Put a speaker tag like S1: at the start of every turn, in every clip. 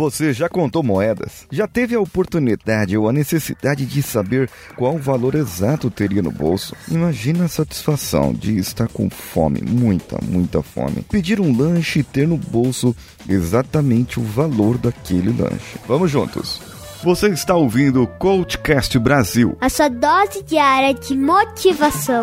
S1: Você já contou moedas? Já teve a oportunidade ou a necessidade de saber qual valor exato teria no bolso? Imagina a satisfação de estar com fome, muita, muita fome. Pedir um lanche e ter no bolso exatamente o valor daquele lanche. Vamos juntos. Você está ouvindo o Coachcast Brasil.
S2: A sua dose diária de motivação.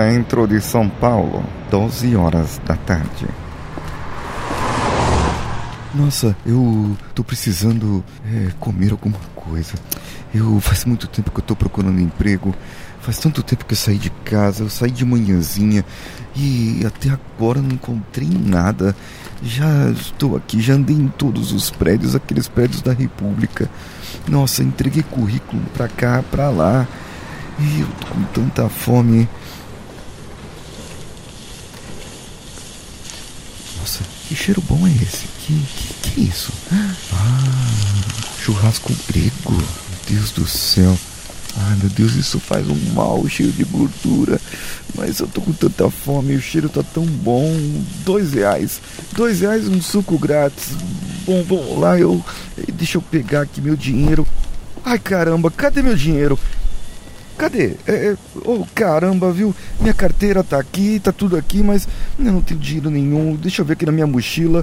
S1: Centro de São Paulo, 12 horas da tarde. Nossa, eu tô precisando é, comer alguma coisa. Eu faz muito tempo que eu tô procurando emprego. Faz tanto tempo que eu saí de casa. Eu saí de manhãzinha e até agora não encontrei nada. Já estou aqui, já andei em todos os prédios, aqueles prédios da República. Nossa, entreguei currículo pra cá, pra lá. E eu tô com tanta fome. Nossa, que cheiro bom é esse? Que que, que é isso? Ah, churrasco grego. Meu Deus do céu. Ai meu Deus, isso faz um mal, cheio de gordura. Mas eu tô com tanta fome, o cheiro tá tão bom. Dois reais. Dois reais um suco grátis. Bom, vamos lá, eu. Deixa eu pegar aqui meu dinheiro. Ai caramba, cadê meu dinheiro? Cadê? É, oh, caramba, viu? Minha carteira tá aqui, tá tudo aqui, mas eu não tenho dinheiro nenhum. Deixa eu ver aqui na minha mochila.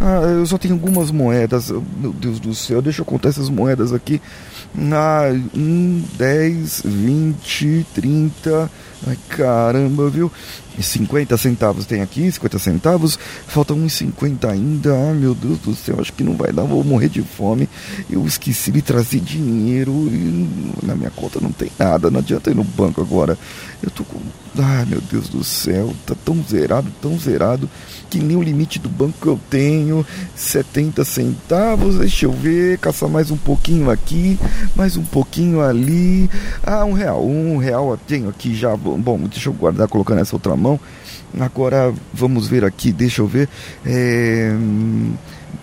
S1: Ah, eu só tenho algumas moedas. Meu Deus do céu, deixa eu contar essas moedas aqui. Ah, 1, 10, 20, 30. Ai caramba, viu? 50 centavos tem aqui, 50 centavos. Falta uns 50 ainda. Ai meu Deus do céu, acho que não vai dar, vou morrer de fome. Eu esqueci de trazer dinheiro e na minha conta não tem nada. Não adianta ir no banco agora. Eu tô com. Ai meu Deus do céu, tá tão zerado, tão zerado que nem o limite do banco que eu tenho. 70 centavos, deixa eu ver, caçar mais um pouquinho aqui, mais um pouquinho ali. Ah, um real, um real eu tenho aqui já. Bom, deixa eu guardar colocando essa outra mão. Agora vamos ver aqui, deixa eu ver. É,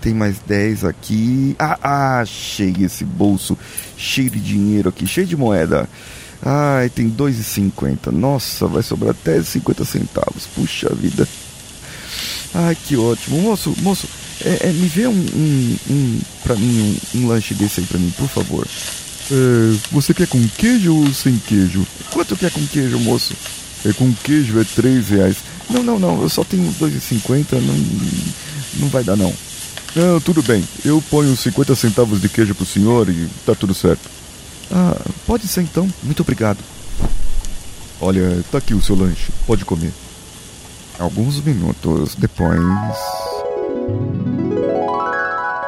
S1: tem mais 10 aqui. Ah, ah, achei esse bolso cheio de dinheiro aqui, cheio de moeda. Ai, tem 2,50. Nossa, vai sobrar até 50 centavos. Puxa vida. Ai, que ótimo. Moço, moço, é, é, me vê um, um, um pra mim, um, um, lanche desse aí pra mim, por favor.
S3: É, você quer com queijo ou sem queijo?
S1: Quanto quer com queijo, moço?
S3: É com queijo, é 3 reais.
S1: Não, não, não, eu só tenho 2,50, não, não vai dar não.
S3: Não, tudo bem. Eu ponho 50 centavos de queijo pro senhor e tá tudo certo.
S1: Ah, pode ser então. Muito obrigado.
S3: Olha, tá aqui o seu lanche. Pode comer.
S1: Alguns minutos depois.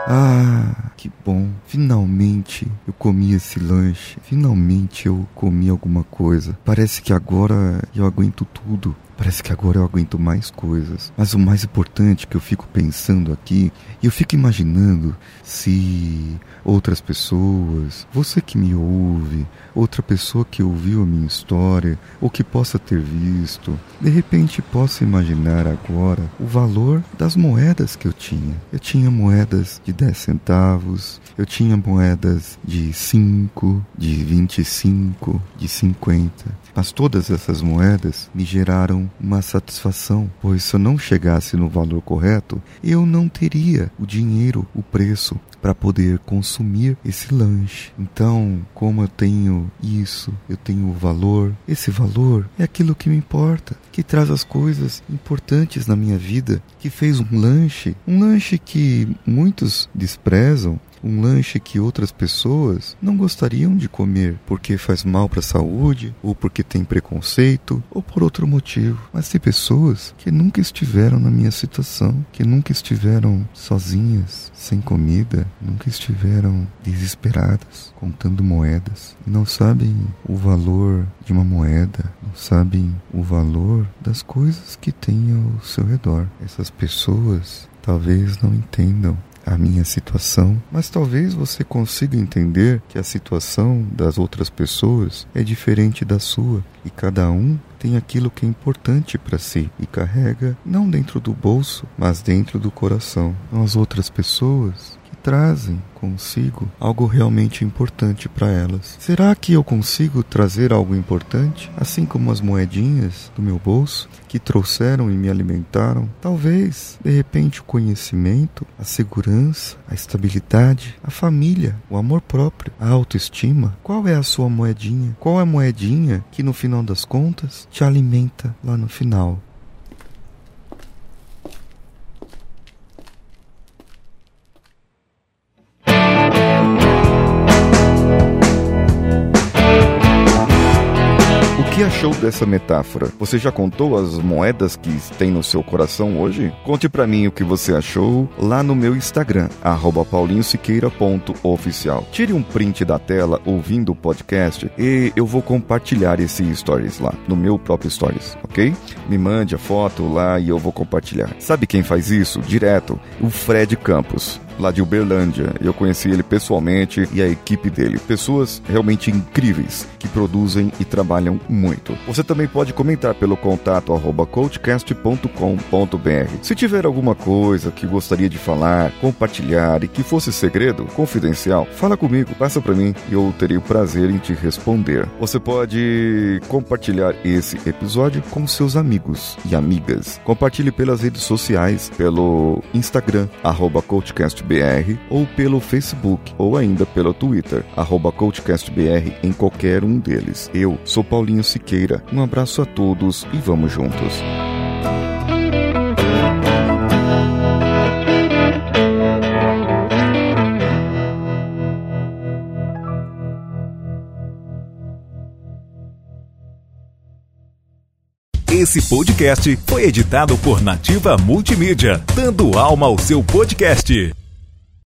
S1: Ah, que bom. Finalmente eu comi esse lanche. Finalmente eu comi alguma coisa. Parece que agora eu aguento tudo. Parece que agora eu aguento mais coisas. Mas o mais importante que eu fico pensando aqui, eu fico imaginando se outras pessoas, você que me ouve, outra pessoa que ouviu a minha história, ou que possa ter visto, de repente possa imaginar agora o valor das moedas que eu tinha. Eu tinha moedas de 10 centavos, eu tinha moedas de 5, de 25, de 50. Mas todas essas moedas me geraram uma satisfação, pois se eu não chegasse no valor correto, eu não teria o dinheiro, o preço para poder consumir esse lanche. Então, como eu tenho isso, eu tenho o valor, esse valor é aquilo que me importa, que traz as coisas importantes na minha vida, que fez um lanche, um lanche que muitos desprezam, um lanche que outras pessoas não gostariam de comer porque faz mal para a saúde, ou porque tem preconceito, ou por outro motivo. Mas tem pessoas que nunca estiveram na minha situação, que nunca estiveram sozinhas, sem comida, nunca estiveram desesperadas, contando moedas, e não sabem o valor de uma moeda, não sabem o valor das coisas que têm ao seu redor. Essas pessoas talvez não entendam a minha situação, mas talvez você consiga entender que a situação das outras pessoas é diferente da sua e cada um tem aquilo que é importante para si e carrega não dentro do bolso, mas dentro do coração. As outras pessoas trazem consigo algo realmente importante para elas. Será que eu consigo trazer algo importante, assim como as moedinhas do meu bolso que trouxeram e me alimentaram? Talvez, de repente, o conhecimento, a segurança, a estabilidade, a família, o amor próprio, a autoestima. Qual é a sua moedinha? Qual é a moedinha que no final das contas te alimenta lá no final? Que achou dessa metáfora? Você já contou as moedas que tem no seu coração hoje? Conte para mim o que você achou lá no meu Instagram, paulinhosiqueira.oficial. Tire um print da tela ouvindo o podcast e eu vou compartilhar esse stories lá, no meu próprio stories, ok? Me mande a foto lá e eu vou compartilhar. Sabe quem faz isso? Direto? O Fred Campos lá de Uberlândia. Eu conheci ele pessoalmente e a equipe dele. Pessoas realmente incríveis que produzem e trabalham muito. Você também pode comentar pelo contato arroba coachcast.com.br. Se tiver alguma coisa que gostaria de falar, compartilhar e que fosse segredo, confidencial, fala comigo, passa para mim e eu terei o prazer em te responder. Você pode compartilhar esse episódio com seus amigos e amigas. Compartilhe pelas redes sociais, pelo Instagram, arroba CoachCastBR ou pelo Facebook ou ainda pelo Twitter, arroba CoachCastBR em qualquer um deles. Eu sou Paulinho Siqueira, um abraço a todos e vamos juntos.
S4: Esse podcast foi editado por Nativa Multimídia, dando alma ao seu podcast.